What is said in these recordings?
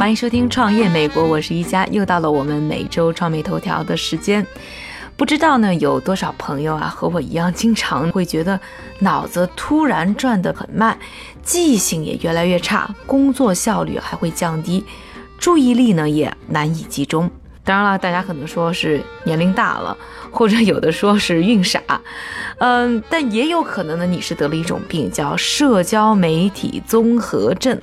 欢迎收听《创业美国》，我是一加，又到了我们每周创美头条的时间。不知道呢，有多少朋友啊和我一样，经常会觉得脑子突然转得很慢，记性也越来越差，工作效率还会降低，注意力呢也难以集中。当然了，大家可能说是年龄大了，或者有的说是运傻，嗯，但也有可能呢，你是得了一种病，叫社交媒体综合症。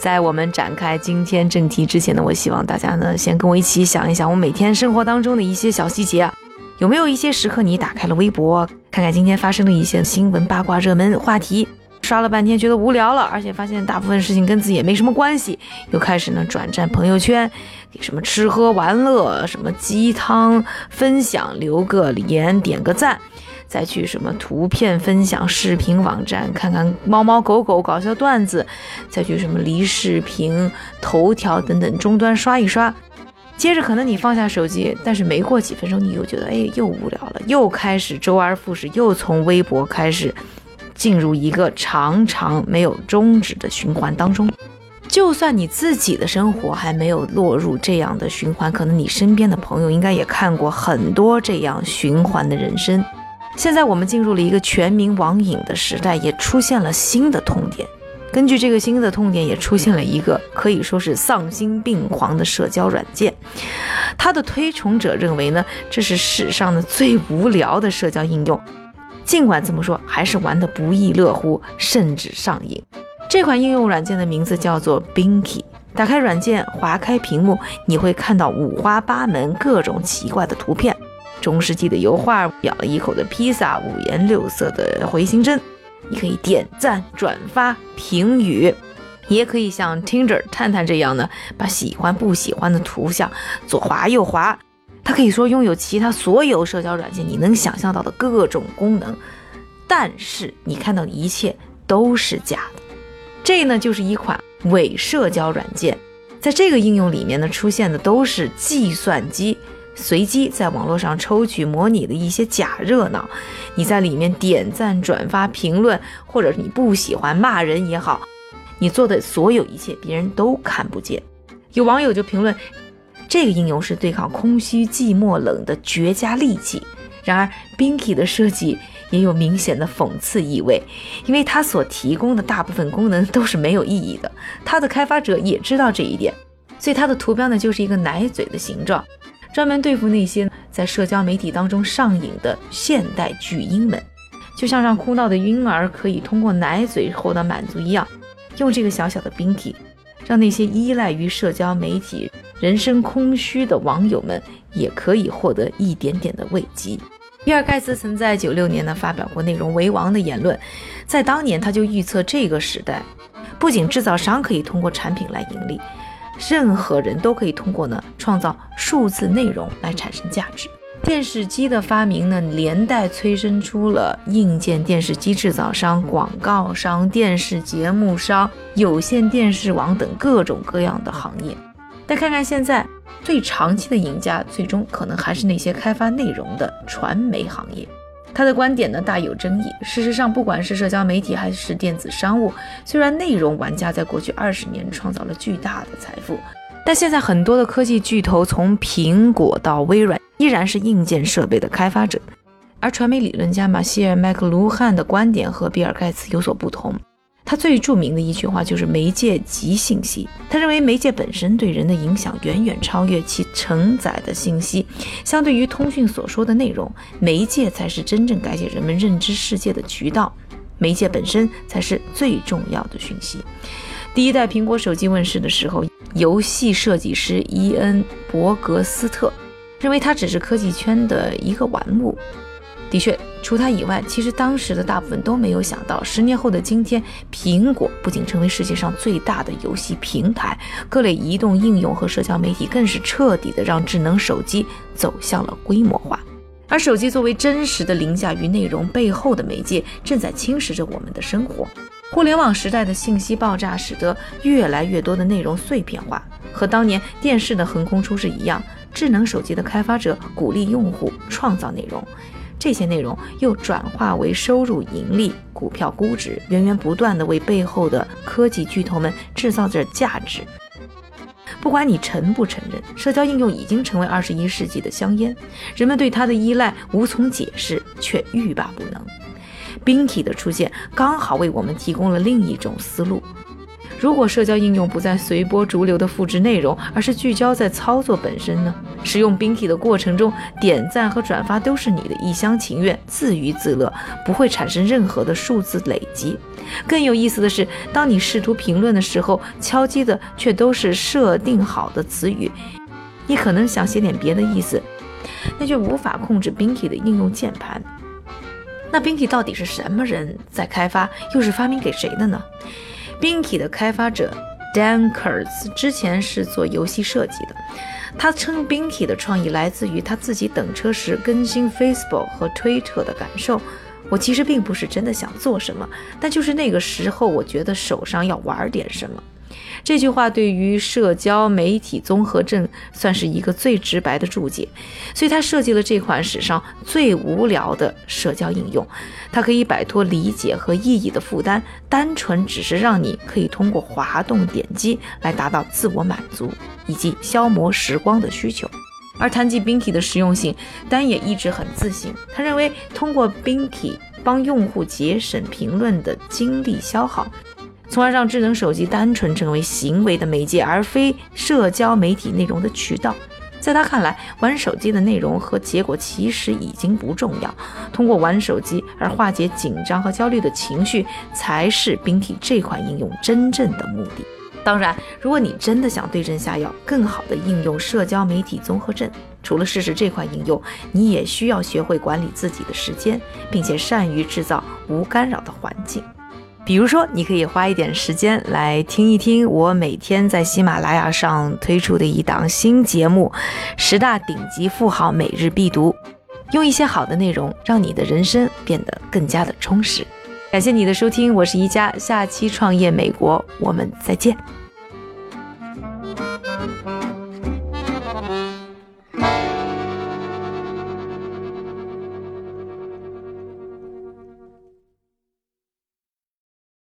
在我们展开今天正题之前呢，我希望大家呢先跟我一起想一想，我每天生活当中的一些小细节，有没有一些时刻你打开了微博，看看今天发生的一些新闻八卦热门话题，刷了半天觉得无聊了，而且发现大部分事情跟自己也没什么关系，又开始呢转战朋友圈，给什么吃喝玩乐、什么鸡汤分享留个言、点个赞。再去什么图片分享、视频网站看看猫猫狗狗搞笑段子，再去什么离视频、头条等等终端刷一刷。接着可能你放下手机，但是没过几分钟，你又觉得哎又无聊了，又开始周而复始，又从微博开始进入一个常常没有终止的循环当中。就算你自己的生活还没有落入这样的循环，可能你身边的朋友应该也看过很多这样循环的人生。现在我们进入了一个全民网瘾的时代，也出现了新的痛点。根据这个新的痛点，也出现了一个可以说是丧心病狂的社交软件。它的推崇者认为呢，这是史上的最无聊的社交应用。尽管这么说，还是玩得不亦乐乎，甚至上瘾。这款应用软件的名字叫做 Binky。打开软件，划开屏幕，你会看到五花八门、各种奇怪的图片。中世纪的油画，咬了一口的披萨，五颜六色的回形针，你可以点赞、转发、评语，也可以像 Tinder、探探这样呢，把喜欢不喜欢的图像左滑右滑。它可以说拥有其他所有社交软件你能想象到的各种功能，但是你看到的一切都是假的。这呢，就是一款伪社交软件，在这个应用里面呢，出现的都是计算机。随机在网络上抽取模拟的一些假热闹，你在里面点赞、转发、评论，或者你不喜欢骂人也好，你做的所有一切别人都看不见。有网友就评论，这个应用是对抗空虚、寂寞、冷的绝佳利器。然而，Binky 的设计也有明显的讽刺意味，因为它所提供的大部分功能都是没有意义的。它的开发者也知道这一点，所以它的图标呢就是一个奶嘴的形状。专门对付那些在社交媒体当中上瘾的现代巨婴们，就像让哭闹的婴儿可以通过奶嘴获得满足一样，用这个小小的 Binky，让那些依赖于社交媒体、人生空虚的网友们也可以获得一点点的慰藉。比尔盖茨曾在九六年呢发表过“内容为王”的言论，在当年他就预测这个时代，不仅制造商可以通过产品来盈利。任何人都可以通过呢创造数字内容来产生价值。电视机的发明呢，连带催生出了硬件电视机制造商、广告商、电视节目商、有线电视网等各种各样的行业。但看看现在，最长期的赢家，最终可能还是那些开发内容的传媒行业。他的观点呢大有争议。事实上，不管是社交媒体还是电子商务，虽然内容玩家在过去二十年创造了巨大的财富，但现在很多的科技巨头，从苹果到微软，依然是硬件设备的开发者。而传媒理论家马歇尔·麦克卢汉的观点和比尔·盖茨有所不同。他最著名的一句话就是“媒介即信息”。他认为媒介本身对人的影响远远超越其承载的信息。相对于通讯所说的内容，媒介才是真正改写人们认知世界的渠道。媒介本身才是最重要的讯息。第一代苹果手机问世的时候，游戏设计师伊恩·伯格斯特认为它只是科技圈的一个玩物。的确，除他以外，其实当时的大部分都没有想到，十年后的今天，苹果不仅成为世界上最大的游戏平台，各类移动应用和社交媒体更是彻底的让智能手机走向了规模化。而手机作为真实的凌驾于内容背后的媒介，正在侵蚀着我们的生活。互联网时代的信息爆炸，使得越来越多的内容碎片化，和当年电视的横空出世一样，智能手机的开发者鼓励用户创造内容。这些内容又转化为收入、盈利、股票估值，源源不断的为背后的科技巨头们制造着价值。不管你承不承认，社交应用已经成为二十一世纪的香烟，人们对它的依赖无从解释，却欲罢不能。Binky 的出现刚好为我们提供了另一种思路。如果社交应用不再随波逐流地复制内容，而是聚焦在操作本身呢？使用 Binky 的过程中，点赞和转发都是你的一厢情愿、自娱自乐，不会产生任何的数字累积。更有意思的是，当你试图评论的时候，敲击的却都是设定好的词语。你可能想写点别的意思，那却无法控制 Binky 的应用键盘。那 Binky 到底是什么人在开发，又是发明给谁的呢？Binky 的开发者 Dan Kurtz 之前是做游戏设计的。他称 Binky 的创意来自于他自己等车时更新 Facebook 和 Twitter 的感受。我其实并不是真的想做什么，但就是那个时候，我觉得手上要玩点什么。这句话对于社交媒体综合症算是一个最直白的注解，所以他设计了这款史上最无聊的社交应用。它可以摆脱理解和意义的负担，单纯只是让你可以通过滑动点击来达到自我满足以及消磨时光的需求。而谈及 Binky 的实用性，丹也一直很自信。他认为通过 Binky 帮用户节省评论的精力消耗。从而让智能手机单纯成为行为的媒介，而非社交媒体内容的渠道。在他看来，玩手机的内容和结果其实已经不重要，通过玩手机而化解紧张和焦虑的情绪，才是冰体这款应用真正的目的。当然，如果你真的想对症下药，更好的应用社交媒体综合症，除了试试这款应用，你也需要学会管理自己的时间，并且善于制造无干扰的环境。比如说，你可以花一点时间来听一听我每天在喜马拉雅上推出的一档新节目《十大顶级富豪每日必读》，用一些好的内容，让你的人生变得更加的充实。感谢你的收听，我是宜家，下期创业美国，我们再见。